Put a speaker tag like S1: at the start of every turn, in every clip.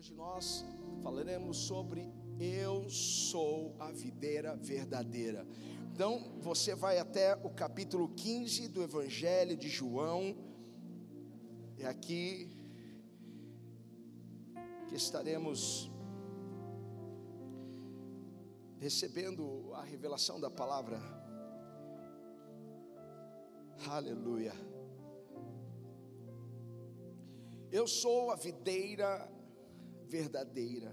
S1: Hoje nós falaremos sobre Eu sou a videira verdadeira. Então, você vai até o capítulo 15 do Evangelho de João. É aqui que estaremos recebendo a revelação da palavra. Aleluia. Eu sou a videira verdadeira.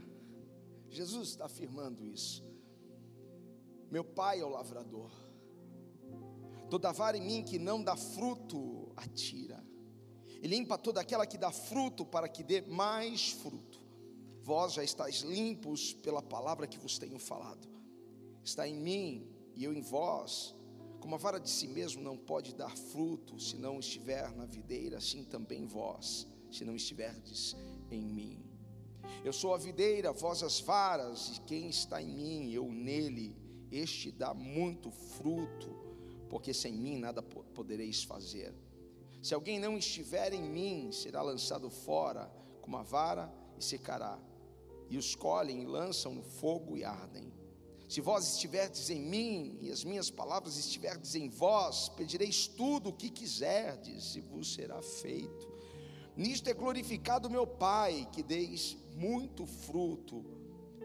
S1: Jesus está afirmando isso. Meu pai é o lavrador. Toda vara em mim que não dá fruto, atira. E limpa toda aquela que dá fruto, para que dê mais fruto. Vós já estáis limpos pela palavra que vos tenho falado. Está em mim e eu em vós. Como a vara de si mesmo não pode dar fruto se não estiver na videira, assim também vós, se não estiverdes em mim. Eu sou a videira, vós as varas, e quem está em mim, eu nele, este dá muito fruto, porque sem mim nada podereis fazer. Se alguém não estiver em mim, será lançado fora como a vara e secará. E os colhem e lançam no fogo e ardem. Se vós estiverdes em mim e as minhas palavras estiverdes em vós, pedireis tudo o que quiserdes e vos será feito. Nisto é glorificado meu Pai, que deis muito fruto,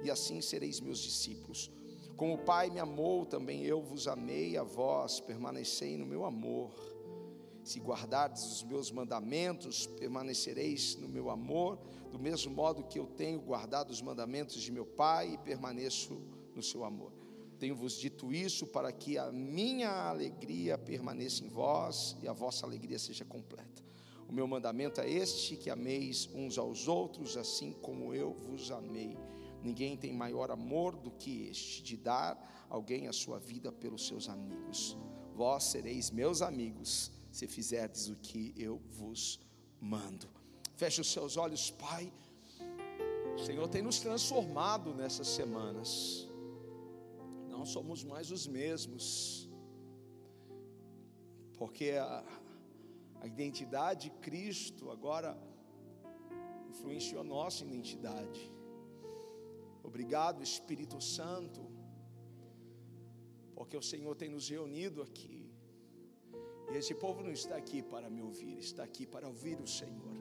S1: e assim sereis meus discípulos. Como o Pai me amou, também eu vos amei a vós, permanecei no meu amor. Se guardardes os meus mandamentos, permanecereis no meu amor, do mesmo modo que eu tenho guardado os mandamentos de meu Pai e permaneço no seu amor. Tenho-vos dito isso para que a minha alegria permaneça em vós e a vossa alegria seja completa. O meu mandamento é este: que ameis uns aos outros, assim como eu vos amei. Ninguém tem maior amor do que este, de dar alguém a sua vida pelos seus amigos. Vós sereis meus amigos, se fizerdes o que eu vos mando. Feche os seus olhos, Pai. O Senhor tem nos transformado nessas semanas. Não somos mais os mesmos. Porque a, a identidade de Cristo agora influenciou a nossa identidade. Obrigado, Espírito Santo, porque o Senhor tem nos reunido aqui. E esse povo não está aqui para me ouvir, está aqui para ouvir o Senhor.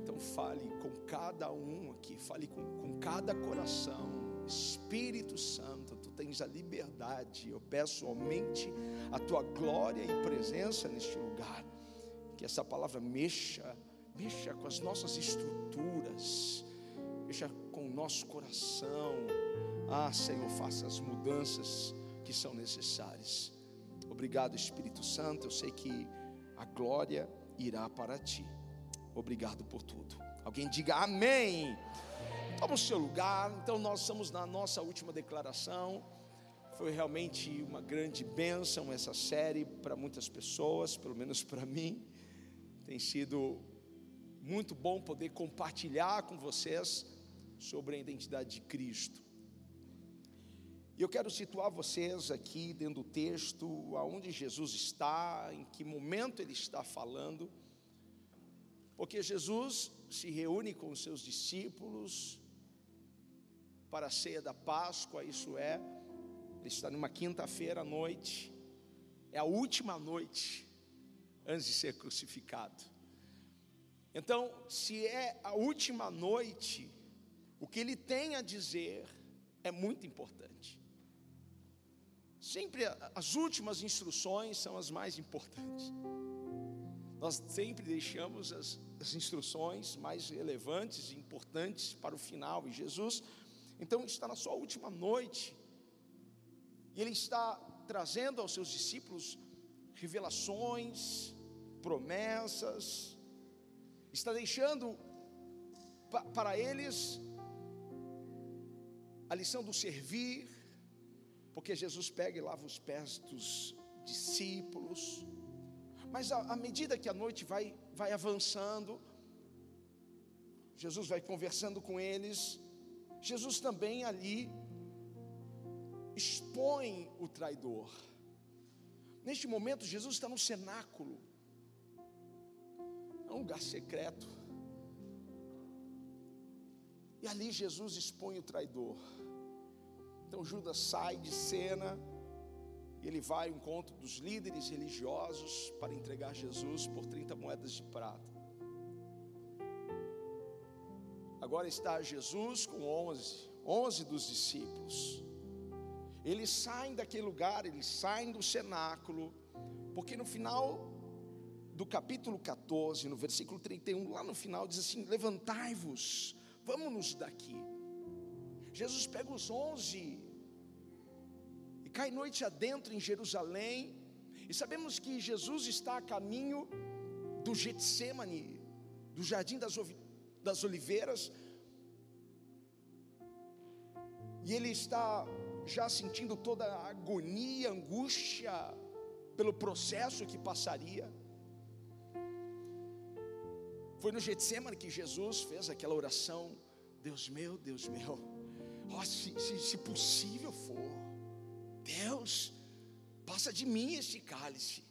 S1: Então fale com cada um aqui, fale com, com cada coração. Espírito Santo, tu tens a liberdade. Eu peço somente a tua glória e presença neste lugar que essa palavra mexa, mexa com as nossas estruturas, mexa com o nosso coração. Ah, Senhor, faça as mudanças que são necessárias. Obrigado, Espírito Santo. Eu sei que a glória irá para ti. Obrigado por tudo. Alguém diga amém. Toma o seu lugar. Então, nós estamos na nossa última declaração. Foi realmente uma grande bênção essa série para muitas pessoas, pelo menos para mim. Tem sido muito bom poder compartilhar com vocês sobre a identidade de Cristo. E eu quero situar vocês aqui dentro do texto, aonde Jesus está, em que momento ele está falando, porque Jesus se reúne com os seus discípulos para a ceia da Páscoa, isso é, ele está numa quinta-feira à noite, é a última noite antes de ser crucificado. Então, se é a última noite, o que ele tem a dizer é muito importante. Sempre as últimas instruções são as mais importantes. Nós sempre deixamos as, as instruções mais relevantes e importantes para o final. E Jesus, então, está na sua última noite. E ele está trazendo aos seus discípulos revelações, promessas, está deixando para eles a lição do servir, porque Jesus pega e lava os pés dos discípulos, mas à medida que a noite vai, vai avançando, Jesus vai conversando com eles, Jesus também ali expõe o traidor. Neste momento, Jesus está no cenáculo, é um lugar secreto. E ali Jesus expõe o traidor. Então Judas sai de cena ele vai ao encontro dos líderes religiosos para entregar Jesus por 30 moedas de prata. Agora está Jesus com 11, 11 dos discípulos. Eles saem daquele lugar, eles saem do cenáculo, porque no final do capítulo 14, no versículo 31, lá no final diz assim: Levantai-vos, vamos-nos daqui. Jesus pega os onze e cai noite adentro em Jerusalém, e sabemos que Jesus está a caminho do Getsemane, do Jardim das, das Oliveiras, e ele está já sentindo toda a agonia, angústia pelo processo que passaria. Foi no Getsemane que Jesus fez aquela oração: Deus meu, Deus meu, oh, se, se, se possível for, Deus, passa de mim este cálice.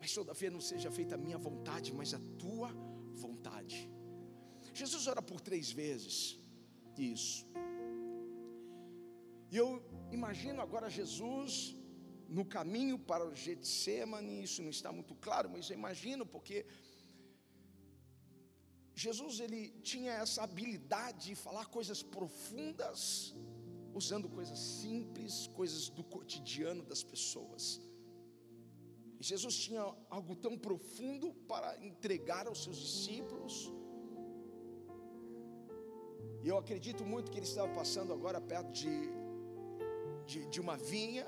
S1: Mas todavia não seja feita a minha vontade, mas a tua vontade. Jesus ora por três vezes isso. E eu imagino agora Jesus no caminho para o Getsemane, isso não está muito claro, mas eu imagino porque Jesus ele tinha essa habilidade de falar coisas profundas, usando coisas simples, coisas do cotidiano das pessoas. E Jesus tinha algo tão profundo para entregar aos seus discípulos. E eu acredito muito que ele estava passando agora perto de, de, de uma vinha,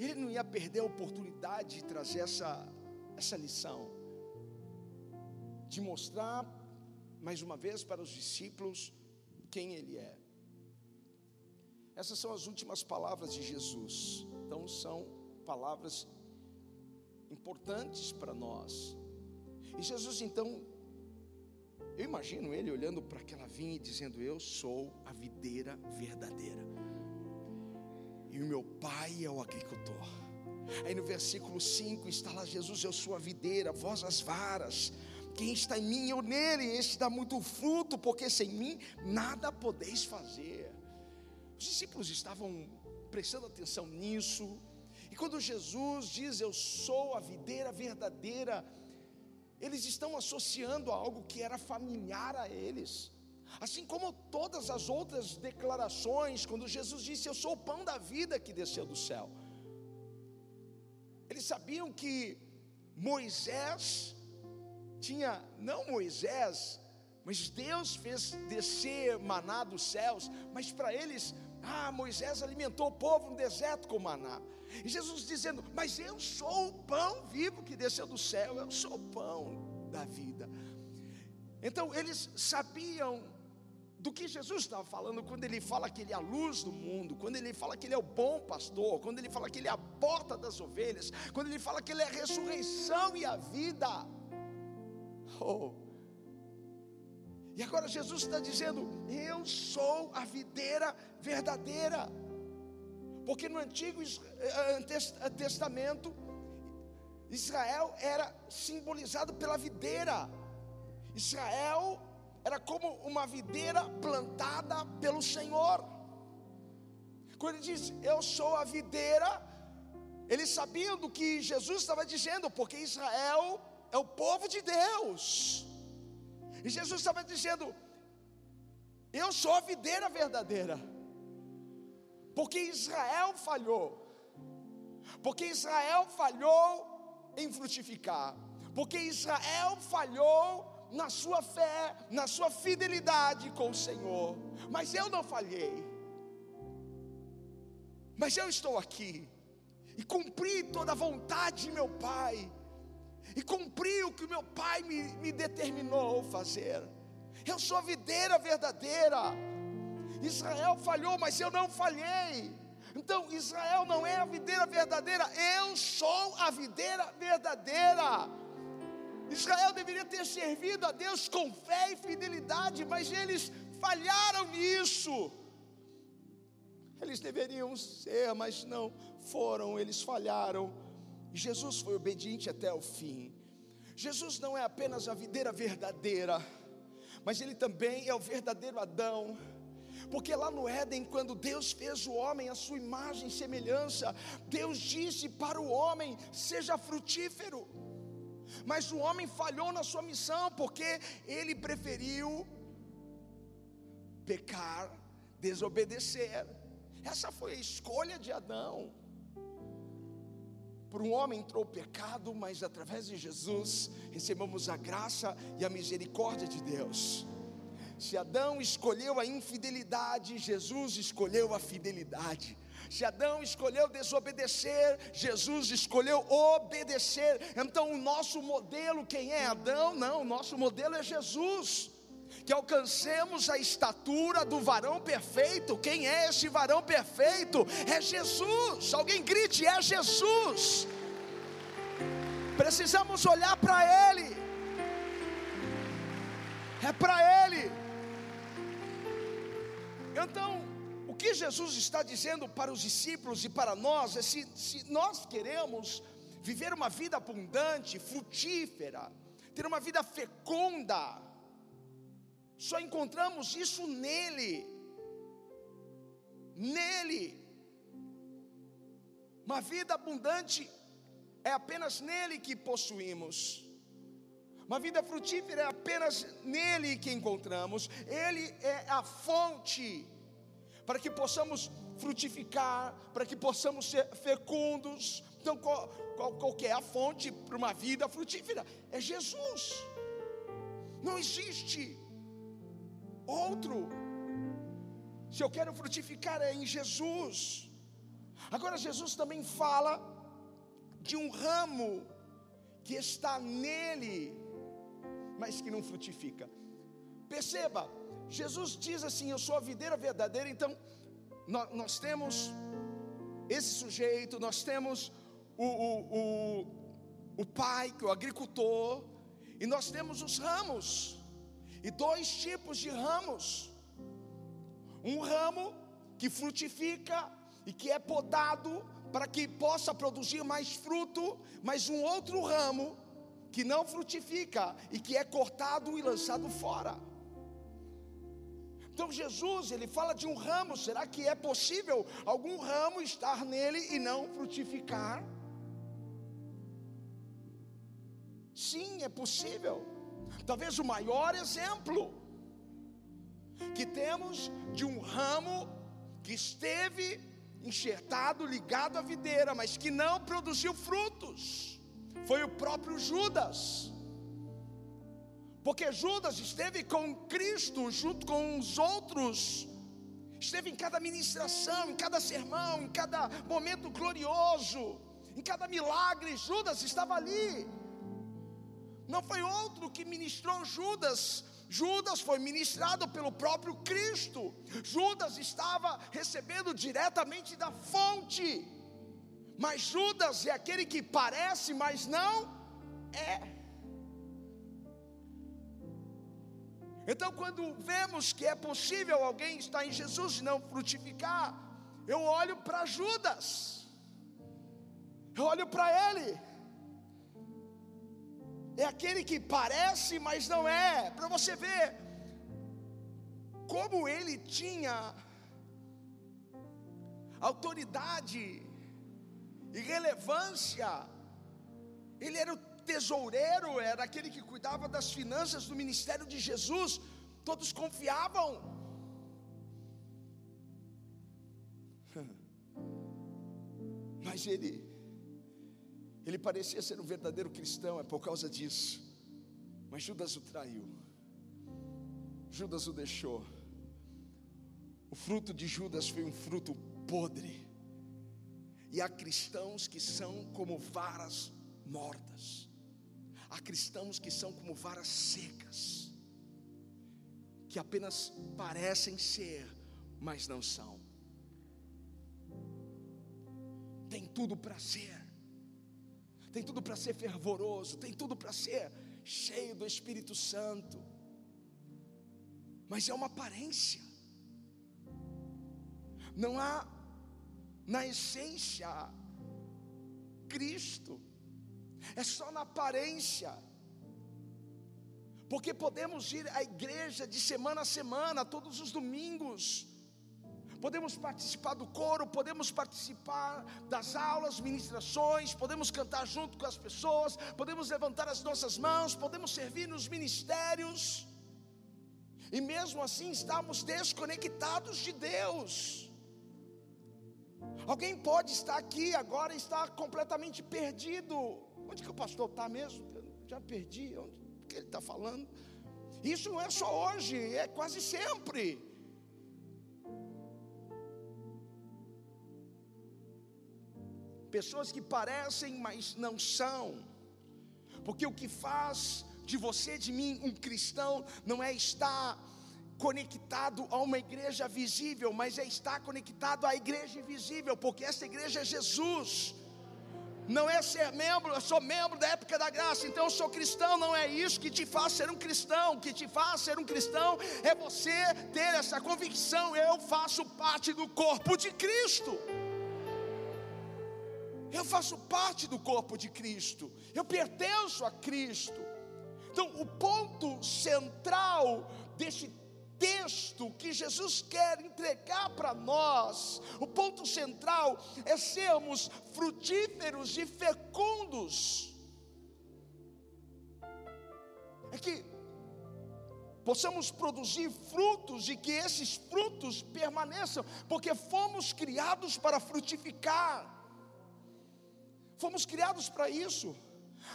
S1: e ele não ia perder a oportunidade de trazer essa, essa lição, de mostrar mais uma vez para os discípulos quem ele é. Essas são as últimas palavras de Jesus. Então são palavras importantes para nós. E Jesus então, eu imagino ele olhando para aquela vinha e dizendo: Eu sou a videira verdadeira e o meu pai é o agricultor. Aí no versículo 5 está lá Jesus, eu sou a videira, vós as varas. Quem está em mim, eu nele, este dá muito fruto, porque sem mim nada podeis fazer. Os discípulos estavam prestando atenção nisso, e quando Jesus diz eu sou a videira verdadeira, eles estão associando a algo que era familiar a eles. Assim como todas as outras declarações, quando Jesus disse: Eu sou o pão da vida que desceu do céu. Eles sabiam que Moisés tinha, não Moisés, mas Deus fez descer maná dos céus, mas para eles, ah, Moisés alimentou o povo no deserto com maná. E Jesus dizendo: Mas eu sou o pão vivo que desceu do céu, eu sou o pão da vida. Então eles sabiam do que Jesus estava falando quando ele fala que ele é a luz do mundo, quando ele fala que ele é o bom pastor, quando ele fala que ele é a porta das ovelhas, quando ele fala que ele é a ressurreição e a vida. Oh. E agora Jesus está dizendo: Eu sou a videira verdadeira. Porque no Antigo eh, eh, Testamento, Israel era simbolizado pela videira. Israel era como uma videira plantada pelo Senhor. Quando ele diz, Eu sou a videira, eles sabiam do que Jesus estava dizendo, porque Israel é o povo de Deus. E Jesus estava dizendo: Eu sou a videira verdadeira, porque Israel falhou, porque Israel falhou em frutificar, porque Israel falhou na sua fé, na sua fidelidade com o Senhor. Mas eu não falhei. Mas eu estou aqui e cumpri toda a vontade de meu Pai, e cumpri o que meu Pai me, me determinou fazer. Eu sou a videira verdadeira. Israel falhou, mas eu não falhei. Então, Israel não é a videira verdadeira, eu sou a videira verdadeira. Israel deveria ter servido a Deus com fé e fidelidade, mas eles falharam nisso. Eles deveriam ser, mas não foram, eles falharam. Jesus foi obediente até o fim. Jesus não é apenas a videira verdadeira, mas ele também é o verdadeiro Adão. Porque lá no Éden, quando Deus fez o homem à sua imagem e semelhança, Deus disse para o homem: seja frutífero. Mas o homem falhou na sua missão, porque ele preferiu pecar, desobedecer. Essa foi a escolha de Adão. Por um homem entrou o pecado, mas através de Jesus recebemos a graça e a misericórdia de Deus. Se Adão escolheu a infidelidade, Jesus escolheu a fidelidade. Se Adão escolheu desobedecer, Jesus escolheu obedecer. Então, o nosso modelo, quem é Adão? Não, o nosso modelo é Jesus que alcancemos a estatura do varão perfeito. Quem é esse varão perfeito? É Jesus. Alguém grite: é Jesus. Precisamos olhar para Ele. É para Ele. Então, que Jesus está dizendo para os discípulos e para nós é: se, se nós queremos viver uma vida abundante, frutífera, ter uma vida fecunda, só encontramos isso nele. Nele. Uma vida abundante é apenas nele que possuímos. Uma vida frutífera é apenas nele que encontramos. Ele é a fonte para que possamos frutificar, para que possamos ser fecundos. Então, qual, qual, qual é a fonte para uma vida frutífera? É Jesus. Não existe outro. Se eu quero frutificar é em Jesus. Agora Jesus também fala de um ramo que está nele, mas que não frutifica. Perceba, Jesus diz assim: Eu sou a videira verdadeira. Então, nós, temos esse sujeito, nós temos o, o, o, o pai, que é o agricultor, e nós temos os ramos e dois tipos de ramos: um ramo que frutifica e que é podado para que possa produzir mais fruto, mas um outro ramo que não frutifica e que é cortado e lançado fora. Então Jesus, ele fala de um ramo, será que é possível algum ramo estar nele e não frutificar? Sim, é possível. Talvez o maior exemplo que temos de um ramo que esteve enxertado, ligado à videira, mas que não produziu frutos, foi o próprio Judas. Porque Judas esteve com Cristo junto com os outros, esteve em cada ministração, em cada sermão, em cada momento glorioso, em cada milagre, Judas estava ali não foi outro que ministrou Judas. Judas foi ministrado pelo próprio Cristo. Judas estava recebendo diretamente da fonte. Mas Judas é aquele que parece, mas não é. Então, quando vemos que é possível alguém estar em Jesus e não frutificar, eu olho para Judas, eu olho para ele é aquele que parece, mas não é. Para você ver como ele tinha autoridade e relevância. Ele era o tesoureiro, era aquele que cuidava das finanças do ministério de Jesus. Todos confiavam. Mas ele ele parecia ser um verdadeiro cristão, é por causa disso. Mas Judas o traiu. Judas o deixou. O fruto de Judas foi um fruto podre. E há cristãos que são como varas mortas. Há cristãos que são como varas secas. Que apenas parecem ser, mas não são. Tem tudo para ser tem tudo para ser fervoroso, tem tudo para ser cheio do Espírito Santo, mas é uma aparência, não há na essência Cristo, é só na aparência, porque podemos ir à igreja de semana a semana, todos os domingos, podemos participar do coro, podemos participar das aulas, ministrações, podemos cantar junto com as pessoas, podemos levantar as nossas mãos, podemos servir nos ministérios, e mesmo assim estamos desconectados de Deus. Alguém pode estar aqui agora e estar completamente perdido. Onde que o pastor está mesmo? Eu já perdi. Onde que ele está falando? Isso não é só hoje, é quase sempre. Pessoas que parecem, mas não são. Porque o que faz de você, de mim, um cristão, não é estar conectado a uma igreja visível, mas é estar conectado à igreja invisível, porque essa igreja é Jesus. Não é ser membro, eu sou membro da época da graça, então eu sou cristão, não é isso que te faz ser um cristão. O que te faz ser um cristão é você ter essa convicção: eu faço parte do corpo de Cristo. Eu faço parte do corpo de Cristo, eu pertenço a Cristo. Então, o ponto central deste texto que Jesus quer entregar para nós, o ponto central é sermos frutíferos e fecundos. É que possamos produzir frutos e que esses frutos permaneçam, porque fomos criados para frutificar, fomos criados para isso.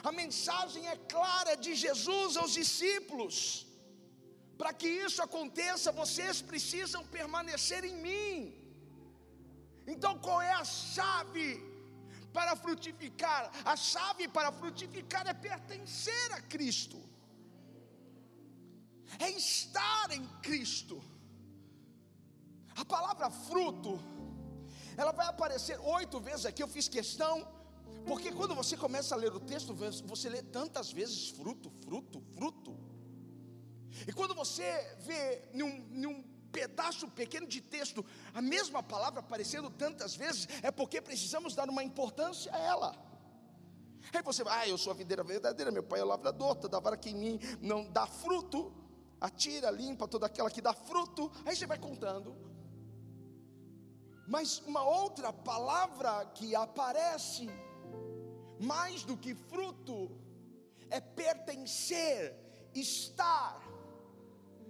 S1: A mensagem é clara de Jesus aos discípulos. Para que isso aconteça, vocês precisam permanecer em mim. Então, qual é a chave para frutificar? A chave para frutificar é pertencer a Cristo, é estar em Cristo. A palavra fruto, ela vai aparecer oito vezes aqui. Eu fiz questão, porque quando você começa a ler o texto, você lê tantas vezes fruto, fruto, fruto. E quando você vê num, num pedaço pequeno de texto a mesma palavra aparecendo tantas vezes, é porque precisamos dar uma importância a ela. Aí você vai, ah, eu sou a videira verdadeira, meu pai é o lavrador, toda vara que em mim não dá fruto, atira, limpa toda aquela que dá fruto. Aí você vai contando. Mas uma outra palavra que aparece, mais do que fruto, é pertencer, estar.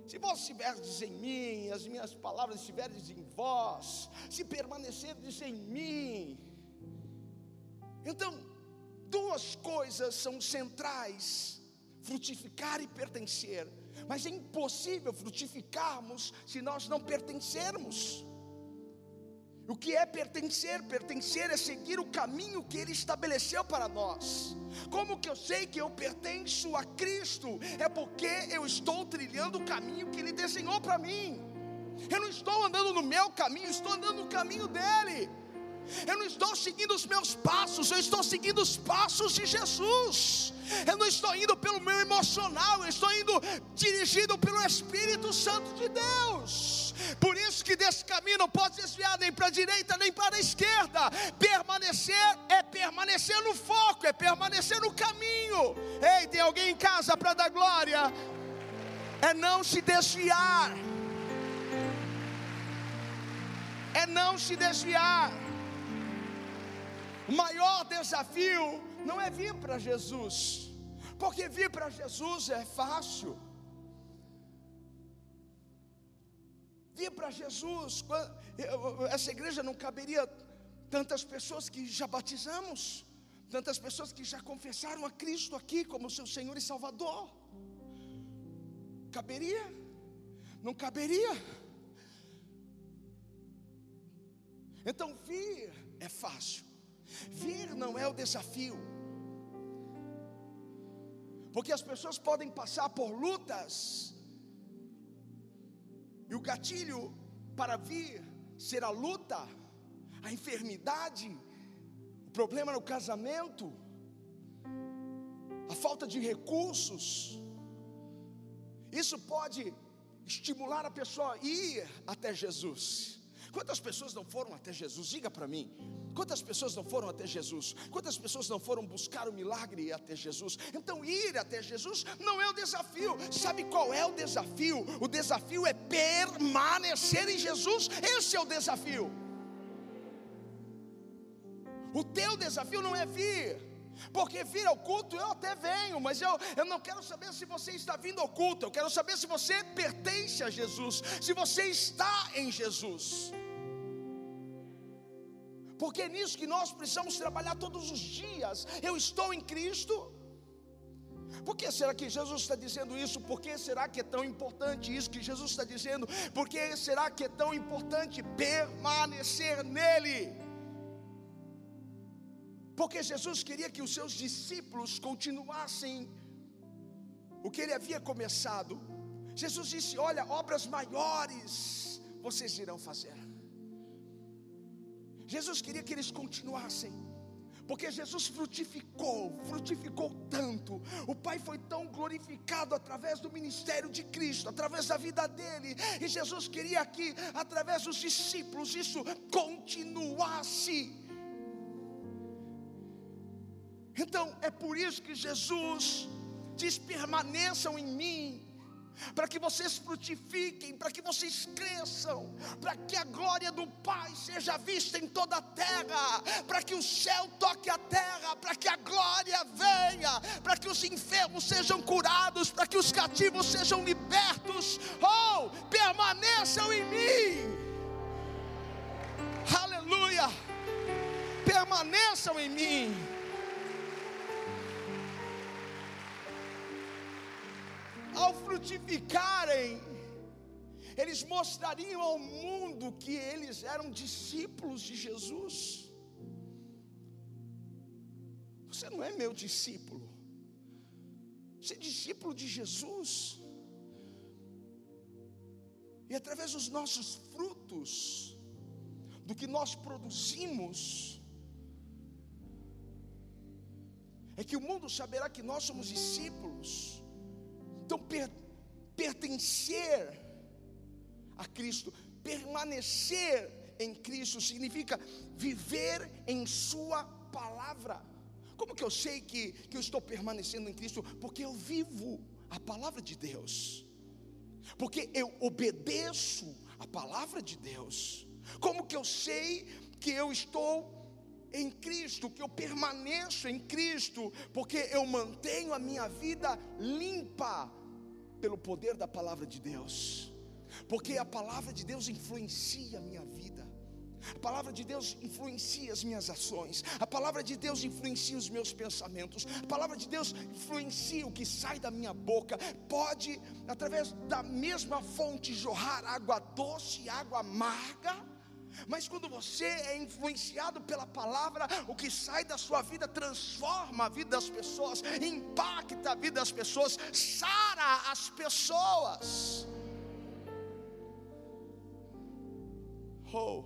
S1: Se vós estiveres em mim, as minhas palavras estiverem em vós, se permanecerdes em mim. Então, duas coisas são centrais: frutificar e pertencer. Mas é impossível frutificarmos se nós não pertencermos. O que é pertencer? Pertencer é seguir o caminho que Ele estabeleceu para nós. Como que eu sei que eu pertenço a Cristo? É porque eu estou trilhando o caminho que Ele desenhou para mim. Eu não estou andando no meu caminho, estou andando no caminho dele. Eu não estou seguindo os meus passos, eu estou seguindo os passos de Jesus. Eu não estou indo pelo meu emocional, eu estou indo dirigido pelo Espírito Santo de Deus. Por isso que desse caminho não pode desviar nem para a direita nem para a esquerda. Permanecer é permanecer no foco, é permanecer no caminho. Ei, tem alguém em casa para dar glória? É não se desviar. É não se desviar. O maior desafio não é vir para Jesus, porque vir para Jesus é fácil. Vir para Jesus, essa igreja não caberia tantas pessoas que já batizamos, tantas pessoas que já confessaram a Cristo aqui como seu Senhor e Salvador. Caberia? Não caberia? Então vir é fácil. Vir não é o desafio. Porque as pessoas podem passar por lutas, e o gatilho para vir ser a luta, a enfermidade, o problema no casamento, a falta de recursos. Isso pode estimular a pessoa a ir até Jesus. Quantas pessoas não foram até Jesus? Diga para mim. Quantas pessoas não foram até Jesus? Quantas pessoas não foram buscar o milagre até Jesus? Então, ir até Jesus não é o desafio. Sabe qual é o desafio? O desafio é permanecer em Jesus. Esse é o desafio. O teu desafio não é vir. Porque vir ao culto eu até venho, mas eu, eu não quero saber se você está vindo ao culto, eu quero saber se você pertence a Jesus, se você está em Jesus. Porque é nisso que nós precisamos trabalhar todos os dias. Eu estou em Cristo. Por que será que Jesus está dizendo isso? Por que será que é tão importante isso que Jesus está dizendo? Por que será que é tão importante permanecer nele? Porque Jesus queria que os seus discípulos continuassem o que ele havia começado. Jesus disse: Olha, obras maiores vocês irão fazer. Jesus queria que eles continuassem, porque Jesus frutificou, frutificou tanto. O Pai foi tão glorificado através do ministério de Cristo, através da vida dele, e Jesus queria que, através dos discípulos, isso continuasse. Então é por isso que Jesus diz: permaneçam em mim, para que vocês frutifiquem, para que vocês cresçam, para que a glória do Pai seja vista em toda a terra, para que o céu toque a terra, para que a glória venha, para que os enfermos sejam curados, para que os cativos sejam libertos. Oh, permaneçam em mim. Aleluia. Permaneçam em mim. Ao frutificarem, eles mostrariam ao mundo que eles eram discípulos de Jesus. Você não é meu discípulo, você é discípulo de Jesus. E através dos nossos frutos, do que nós produzimos, é que o mundo saberá que nós somos discípulos. Então, per, pertencer a Cristo, permanecer em Cristo, significa viver em Sua palavra. Como que eu sei que, que eu estou permanecendo em Cristo? Porque eu vivo a palavra de Deus, porque eu obedeço a palavra de Deus. Como que eu sei que eu estou em Cristo, que eu permaneço em Cristo, porque eu mantenho a minha vida limpa pelo poder da palavra de Deus, porque a palavra de Deus influencia a minha vida. A palavra de Deus influencia as minhas ações, a palavra de Deus influencia os meus pensamentos, a palavra de Deus influencia o que sai da minha boca. Pode, através da mesma fonte, jorrar água doce e água amarga mas quando você é influenciado pela palavra, o que sai da sua vida transforma a vida das pessoas, impacta a vida das pessoas, sara as pessoas. Oh,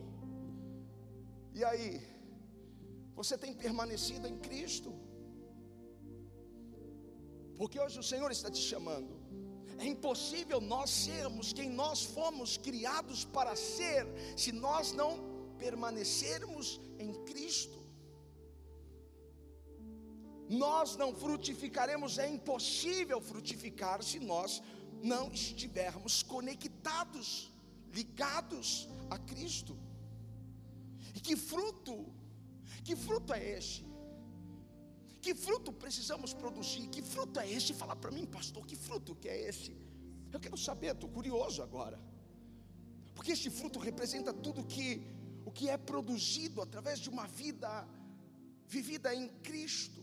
S1: e aí, você tem permanecido em Cristo? Porque hoje o Senhor está te chamando. É impossível nós sermos quem nós fomos criados para ser, se nós não permanecermos em Cristo. Nós não frutificaremos, é impossível frutificar se nós não estivermos conectados, ligados a Cristo. E que fruto, que fruto é este? Que fruto precisamos produzir? Que fruto é esse? Fala para mim, pastor, que fruto que é esse? Eu quero saber, estou curioso agora. Porque este fruto representa tudo que o que é produzido através de uma vida vivida em Cristo.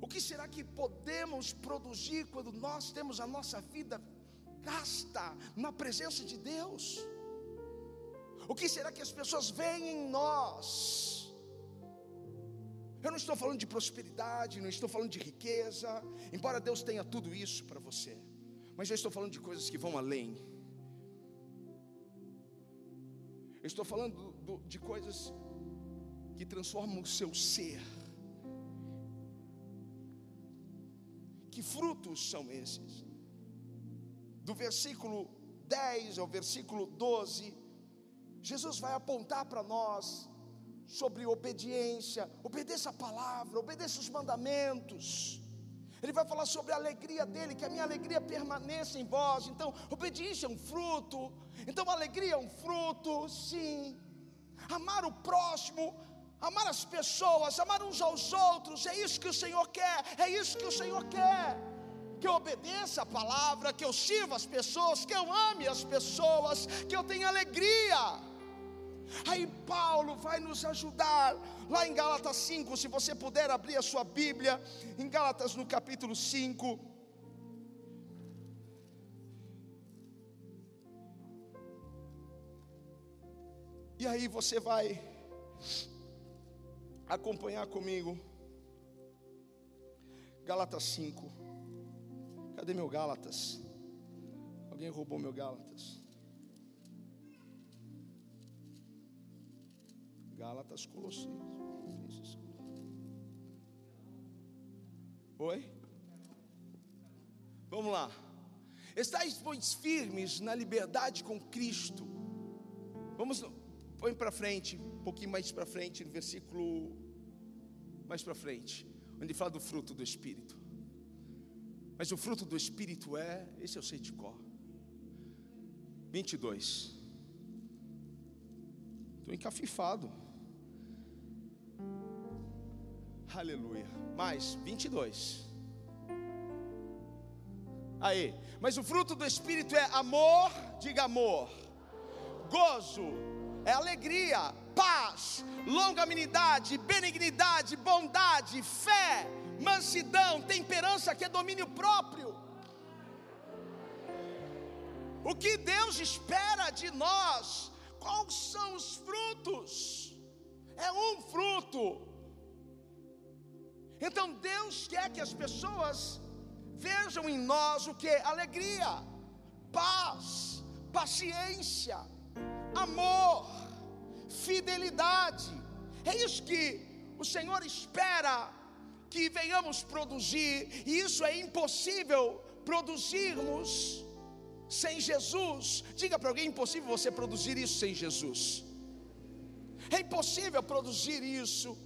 S1: O que será que podemos produzir quando nós temos a nossa vida gasta na presença de Deus? O que será que as pessoas veem em nós? Eu não estou falando de prosperidade, não estou falando de riqueza, embora Deus tenha tudo isso para você, mas eu estou falando de coisas que vão além. Eu estou falando do, de coisas que transformam o seu ser. Que frutos são esses? Do versículo 10 ao versículo 12, Jesus vai apontar para nós sobre obediência, obedeça a palavra, obedeça os mandamentos. Ele vai falar sobre a alegria dele, que a minha alegria permaneça em vós. Então, obediência é um fruto. Então, alegria é um fruto, sim. Amar o próximo, amar as pessoas, amar uns aos outros, é isso que o Senhor quer, é isso que o Senhor quer. Que eu obedeça a palavra, que eu sirva as pessoas, que eu ame as pessoas, que eu tenha alegria. Aí Paulo vai nos ajudar lá em Gálatas 5, se você puder abrir a sua Bíblia, em Gálatas no capítulo 5. E aí você vai acompanhar comigo. Gálatas 5. Cadê meu Gálatas? Alguém roubou meu Gálatas? Gálatas, Colossenses. Oi? Vamos lá. Estais, pois, firmes na liberdade com Cristo. Vamos, põe para frente, um pouquinho mais para frente, no versículo mais para frente, onde fala do fruto do Espírito. Mas o fruto do Espírito é, esse eu sei de cor. 22. Estou encafifado. Aleluia. Mais 22. Aí, mas o fruto do Espírito é amor, diga amor, gozo, é alegria, paz, longanimidade, benignidade, bondade, fé, mansidão, temperança, que é domínio próprio. O que Deus espera de nós, quais são os frutos? É um fruto, então Deus quer que as pessoas vejam em nós o que? Alegria, paz, paciência, amor, fidelidade. É isso que o Senhor espera que venhamos produzir, e isso é impossível produzirmos sem Jesus. Diga para alguém: é impossível você produzir isso sem Jesus. É impossível produzir isso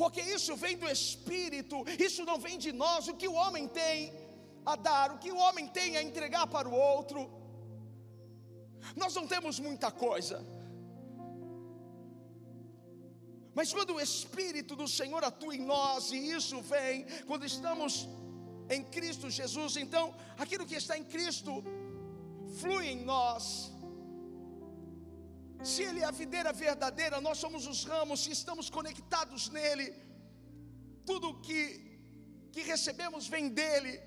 S1: porque isso vem do Espírito, isso não vem de nós. O que o homem tem a dar, o que o homem tem a entregar para o outro, nós não temos muita coisa. Mas quando o Espírito do Senhor atua em nós, e isso vem quando estamos em Cristo Jesus, então aquilo que está em Cristo flui em nós. Se Ele é a videira verdadeira, nós somos os ramos, se estamos conectados nele, tudo que, que recebemos vem dele,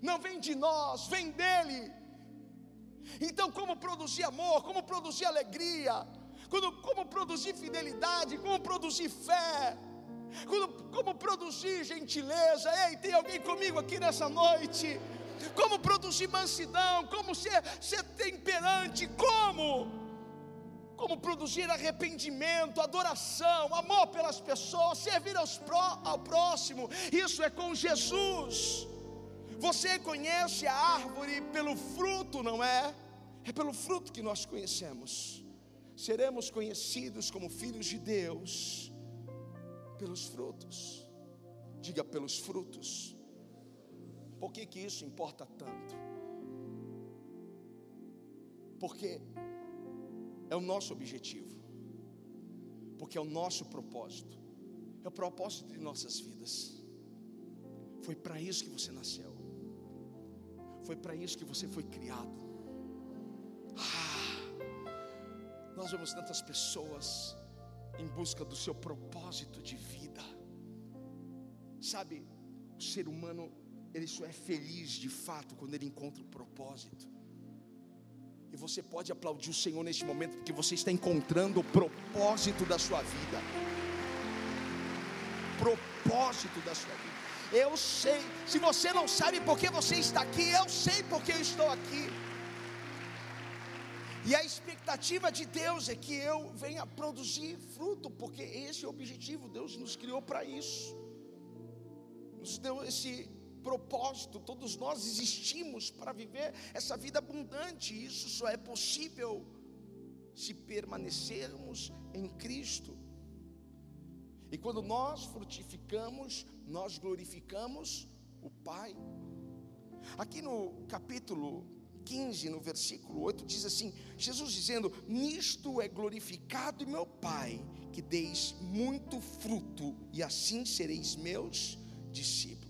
S1: não vem de nós, vem dele. Então, como produzir amor, como produzir alegria, como, como produzir fidelidade, como produzir fé, como, como produzir gentileza. Ei, tem alguém comigo aqui nessa noite? Como produzir mansidão, como ser, ser temperante, como? Como produzir arrependimento, adoração, amor pelas pessoas, servir pró, ao próximo. Isso é com Jesus. Você conhece a árvore pelo fruto, não é? É pelo fruto que nós conhecemos. Seremos conhecidos como filhos de Deus pelos frutos. Diga pelos frutos. Por que, que isso importa tanto? Porque é o nosso objetivo, porque é o nosso propósito, é o propósito de nossas vidas. Foi para isso que você nasceu, foi para isso que você foi criado. Ah, nós vemos tantas pessoas em busca do seu propósito de vida, sabe, o ser humano, ele só é feliz de fato quando ele encontra o propósito. E você pode aplaudir o Senhor neste momento, porque você está encontrando o propósito da sua vida. Propósito da sua vida. Eu sei, se você não sabe por que você está aqui, eu sei porque eu estou aqui. E a expectativa de Deus é que eu venha produzir fruto, porque esse é o objetivo, Deus nos criou para isso. Nos deu esse propósito, todos nós existimos para viver essa vida abundante, isso só é possível se permanecermos em Cristo. E quando nós frutificamos, nós glorificamos o Pai. Aqui no capítulo 15, no versículo 8, diz assim: Jesus dizendo: Nisto é glorificado meu Pai, que deis muito fruto, e assim sereis meus discípulos.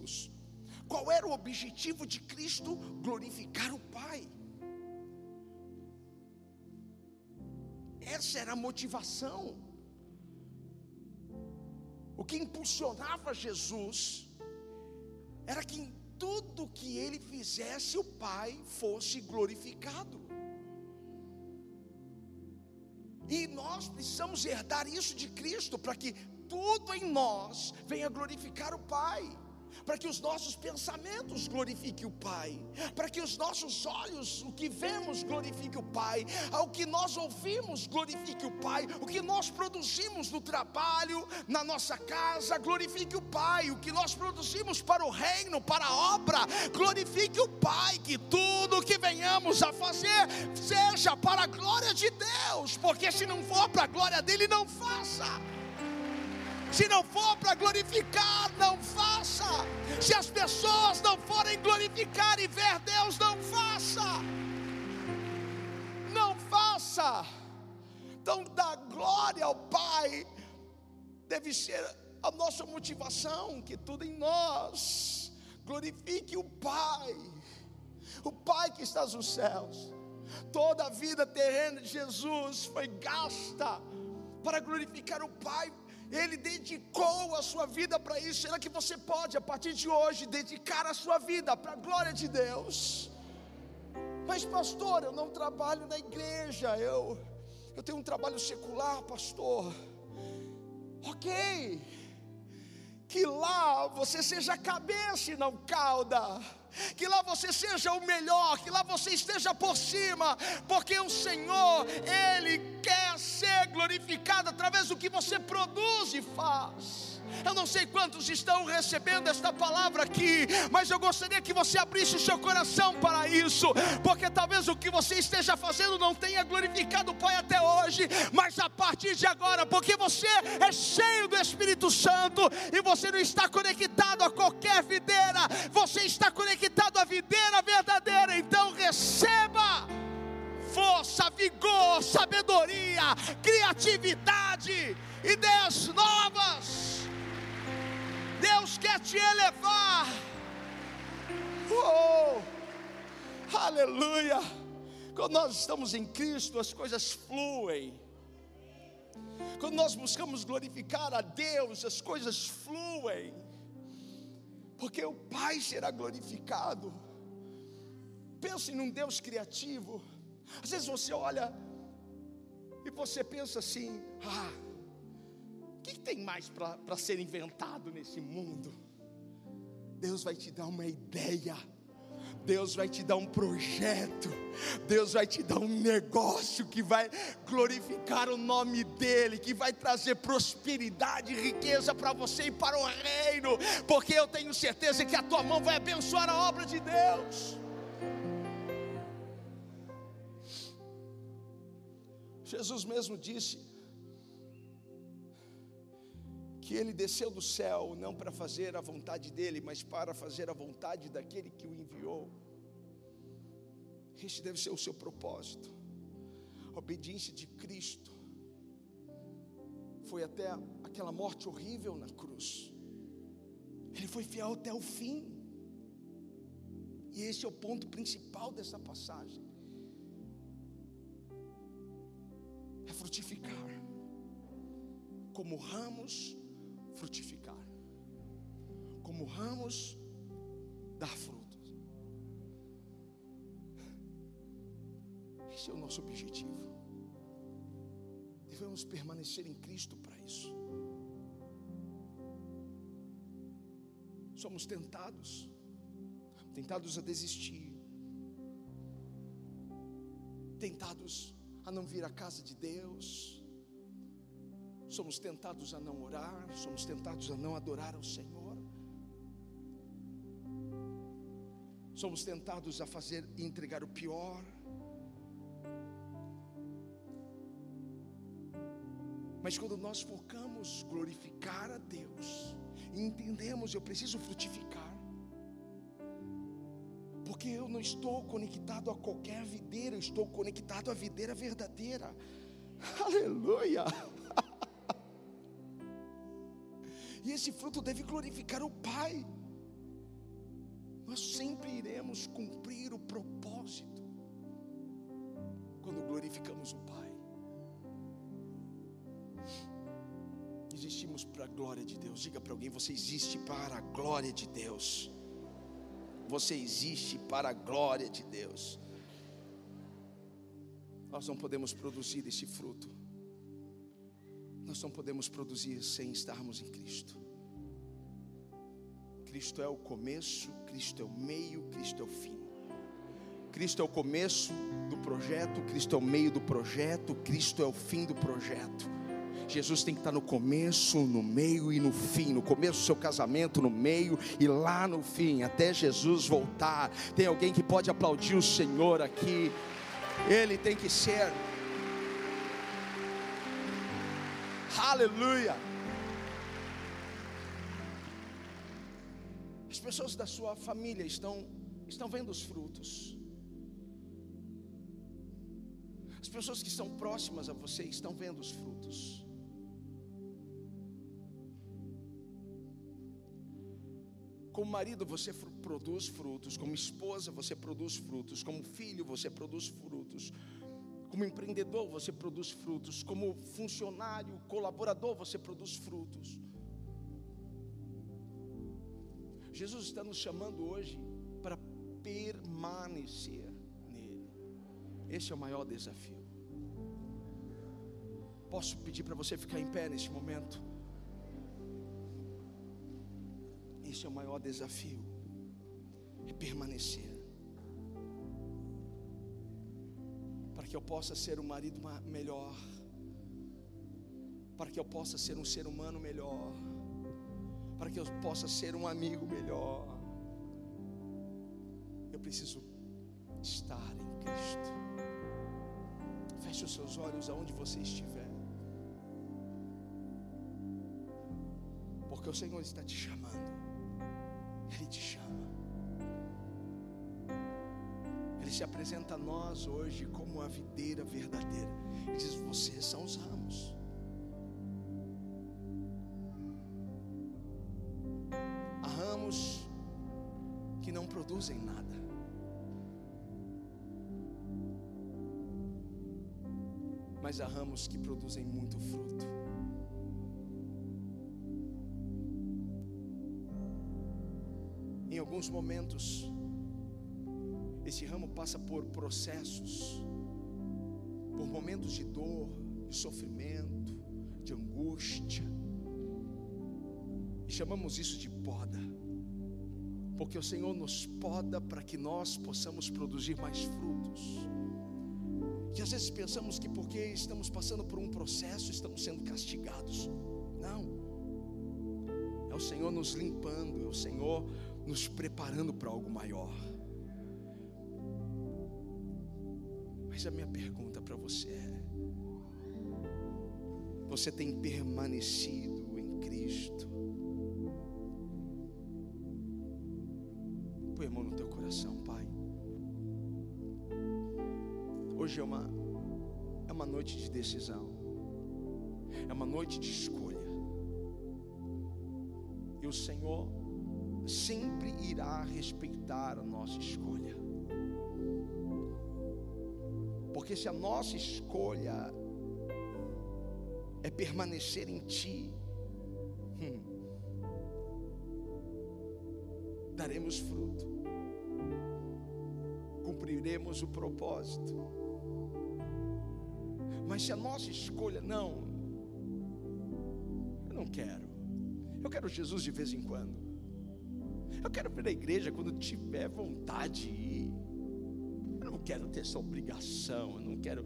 S1: Qual era o objetivo de Cristo? Glorificar o Pai. Essa era a motivação. O que impulsionava Jesus era que em tudo que ele fizesse, o Pai fosse glorificado. E nós precisamos herdar isso de Cristo para que tudo em nós venha glorificar o Pai para que os nossos pensamentos glorifiquem o Pai, para que os nossos olhos, o que vemos, glorifique o Pai, ao que nós ouvimos, glorifique o Pai, o que nós produzimos no trabalho, na nossa casa, glorifique o Pai, o que nós produzimos para o reino, para a obra, glorifique o Pai, que tudo que venhamos a fazer seja para a glória de Deus, porque se não for para a glória dele, não faça. Se não for para glorificar, não faça. Se as pessoas não forem glorificar e ver Deus, não faça. Não faça. Então, dar glória ao Pai deve ser a nossa motivação, que tudo em nós glorifique o Pai, o Pai que está nos céus. Toda a vida terrena de Jesus foi gasta para glorificar o Pai ele dedicou a sua vida para isso. Será que você pode, a partir de hoje, dedicar a sua vida para a glória de Deus? Mas, pastor, eu não trabalho na igreja, eu, eu tenho um trabalho secular, pastor. Ok, que lá você seja cabeça e não cauda que lá você seja o melhor, que lá você esteja por cima, porque o Senhor, Ele quer ser glorificado através do que você produz e faz. Eu não sei quantos estão recebendo esta palavra aqui, mas eu gostaria que você abrisse o seu coração para isso, porque talvez o que você esteja fazendo não tenha glorificado o Pai até hoje, mas a partir de agora, porque você é cheio do Espírito Santo e você não está conectado a qualquer videira, você está conectado à videira verdadeira, então receba força, vigor, sabedoria, criatividade, ideias novas. Deus quer te elevar. Oh, aleluia. Quando nós estamos em Cristo, as coisas fluem. Quando nós buscamos glorificar a Deus, as coisas fluem. Porque o Pai será glorificado. Pense num Deus criativo. Às vezes você olha e você pensa assim: ah, o que, tem mais para ser inventado nesse mundo? Deus vai te dar uma ideia. Deus vai te dar um projeto, Deus vai te dar um negócio que vai glorificar o nome dEle, que vai trazer prosperidade e riqueza para você e para o reino, porque eu tenho certeza que a tua mão vai abençoar a obra de Deus. Jesus mesmo disse: que ele desceu do céu não para fazer a vontade dele, mas para fazer a vontade daquele que o enviou. Este deve ser o seu propósito. A obediência de Cristo foi até aquela morte horrível na cruz. Ele foi fiel até o fim. E esse é o ponto principal dessa passagem. É frutificar como ramos frutificar, como ramos dar frutos. Esse é o nosso objetivo. Devemos permanecer em Cristo para isso. Somos tentados, tentados a desistir, tentados a não vir à casa de Deus, somos tentados a não orar, somos tentados a não adorar ao Senhor, somos tentados a fazer e entregar o pior. Mas quando nós focamos glorificar a Deus, e entendemos, eu preciso frutificar, porque eu não estou conectado a qualquer videira, eu estou conectado à videira verdadeira. Aleluia! Esse fruto deve glorificar o Pai. Nós sempre iremos cumprir o propósito quando glorificamos o Pai. Existimos para a glória de Deus. Diga para alguém: você existe para a glória de Deus. Você existe para a glória de Deus. Nós não podemos produzir esse fruto nós não podemos produzir sem estarmos em Cristo. Cristo é o começo, Cristo é o meio, Cristo é o fim. Cristo é o começo do projeto, Cristo é o meio do projeto, Cristo é o fim do projeto. Jesus tem que estar no começo, no meio e no fim. No começo do seu casamento, no meio e lá no fim, até Jesus voltar. Tem alguém que pode aplaudir o Senhor aqui. Ele tem que ser Aleluia. Pessoas da sua família estão estão vendo os frutos. As pessoas que estão próximas a você estão vendo os frutos. Como marido você produz frutos, como esposa você produz frutos, como filho você produz frutos, como empreendedor, você produz frutos. Como funcionário, colaborador, você produz frutos. Jesus está nos chamando hoje para permanecer nele. Esse é o maior desafio. Posso pedir para você ficar em pé neste momento? Esse é o maior desafio. É permanecer. que eu possa ser um marido melhor, para que eu possa ser um ser humano melhor, para que eu possa ser um amigo melhor. Eu preciso estar em Cristo. Feche os seus olhos aonde você estiver. Porque o Senhor está te chamando. Ele te chama. Ele se apresenta a nós hoje como a videira verdadeira. Ele diz: Vocês são os ramos. Produzem nada. Mas há ramos que produzem muito fruto. Em alguns momentos, esse ramo passa por processos, por momentos de dor, de sofrimento, de angústia. E chamamos isso de poda. Porque o Senhor nos poda para que nós possamos produzir mais frutos. E às vezes pensamos que porque estamos passando por um processo, estamos sendo castigados. Não. É o Senhor nos limpando, é o Senhor nos preparando para algo maior. Mas a minha pergunta para você é: você tem permanecido em Cristo? Hoje é uma, é uma noite de decisão, é uma noite de escolha. E o Senhor sempre irá respeitar a nossa escolha. Porque se a nossa escolha é permanecer em Ti, hum, daremos fruto, cumpriremos o propósito. Mas se a nossa escolha, não, eu não quero, eu quero Jesus de vez em quando, eu quero vir à igreja quando tiver vontade de ir quero ter essa obrigação, eu não quero.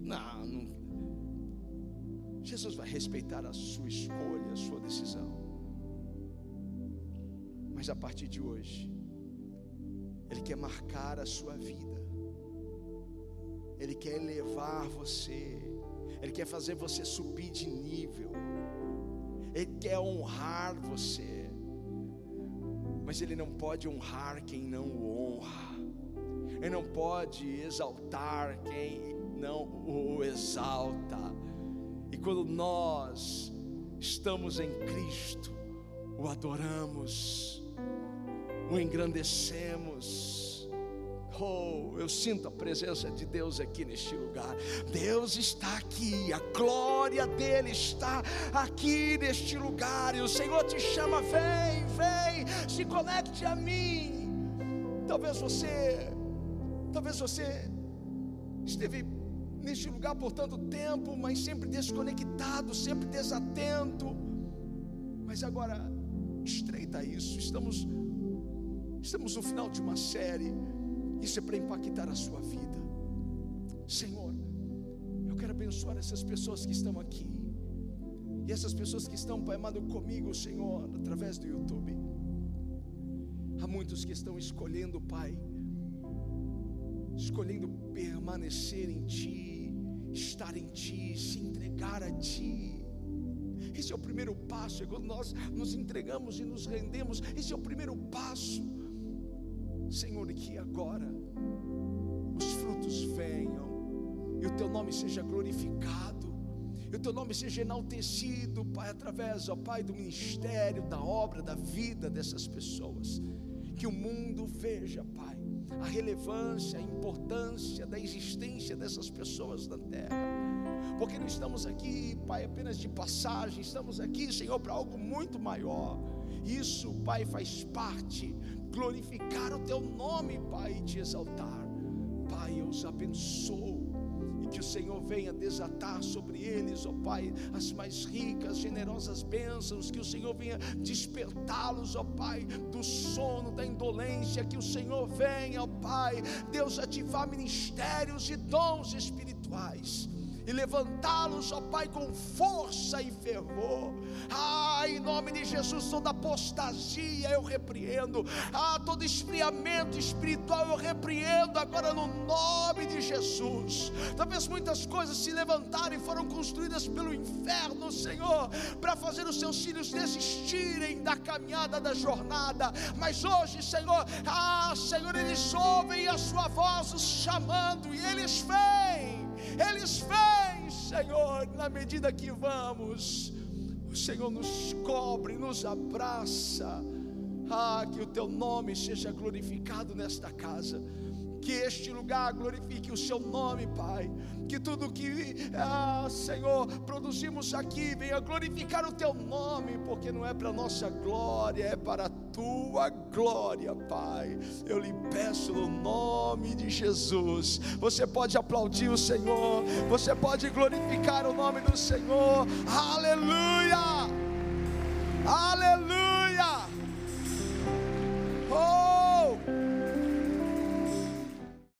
S1: Não, não. Jesus vai respeitar a sua escolha, a sua decisão. Mas a partir de hoje, Ele quer marcar a sua vida, Ele quer elevar você, Ele quer fazer você subir de nível. Ele quer honrar você. Mas ele não pode honrar quem não o honra. Ele não pode exaltar quem não o exalta. E quando nós estamos em Cristo, o adoramos, o engrandecemos. Oh, eu sinto a presença de Deus aqui neste lugar. Deus está aqui, a glória dele está aqui neste lugar. E o Senhor te chama, vem, vem, se conecte a mim. Talvez você, talvez você esteve neste lugar por tanto tempo, mas sempre desconectado, sempre desatento. Mas agora estreita isso. Estamos estamos no final de uma série. Isso é para impactar a sua vida. Senhor, eu quero abençoar essas pessoas que estão aqui. E essas pessoas que estão, Pai amado, comigo, Senhor, através do YouTube. Há muitos que estão escolhendo, Pai, escolhendo permanecer em Ti, estar em Ti, se entregar a Ti. Esse é o primeiro passo, é quando nós nos entregamos e nos rendemos. Esse é o primeiro passo. Senhor, que agora os frutos venham e o teu nome seja glorificado, e o teu nome seja enaltecido, Pai, através, ó Pai, do ministério, da obra, da vida dessas pessoas. Que o mundo veja, Pai, a relevância, a importância da existência dessas pessoas na terra porque não estamos aqui, Pai, apenas de passagem, estamos aqui, Senhor, para algo muito maior. Isso, Pai, faz parte, glorificar o Teu nome, Pai, e te exaltar. Pai, eu os abençoo. E que o Senhor venha desatar sobre eles, ó Pai, as mais ricas, generosas bênçãos, que o Senhor venha despertá-los, ó Pai, do sono, da indolência, que o Senhor venha, ó Pai, Deus ativar ministérios e dons espirituais e levantá-los, ó Pai, com força e fervor. Ah, em nome de Jesus, toda apostasia eu repreendo, ah, todo esfriamento espiritual eu repreendo agora no nome de Jesus. Talvez muitas coisas se levantaram e foram construídas pelo inferno, Senhor, para fazer os seus filhos desistirem da caminhada, da jornada, mas hoje, Senhor, ah, Senhor, eles ouvem a Sua voz os chamando e eles vêm eles vêm, Senhor, na medida que vamos. O Senhor nos cobre, nos abraça. Ah, que o teu nome seja glorificado nesta casa que este lugar glorifique o Seu nome, Pai. Que tudo que, ah, Senhor, produzimos aqui venha glorificar o Teu nome, porque não é para nossa glória, é para a Tua glória, Pai. Eu lhe peço no nome de Jesus. Você pode aplaudir o Senhor, você pode glorificar o nome do Senhor. Aleluia! Aleluia! Oh!